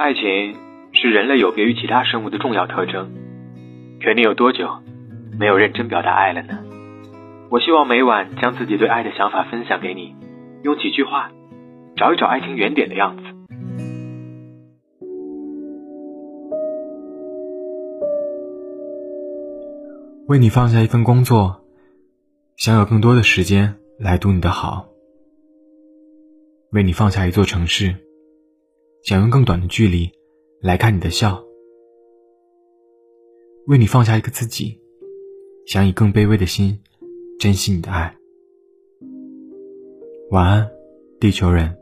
爱情是人类有别于其他生物的重要特征。可你有多久没有认真表达爱了呢？我希望每晚将自己对爱的想法分享给你，用几句话找一找爱情原点的样子。为你放下一份工作，想有更多的时间来读你的好；为你放下一座城市，想用更短的距离来看你的笑；为你放下一个自己，想以更卑微的心珍惜你的爱。晚安，地球人。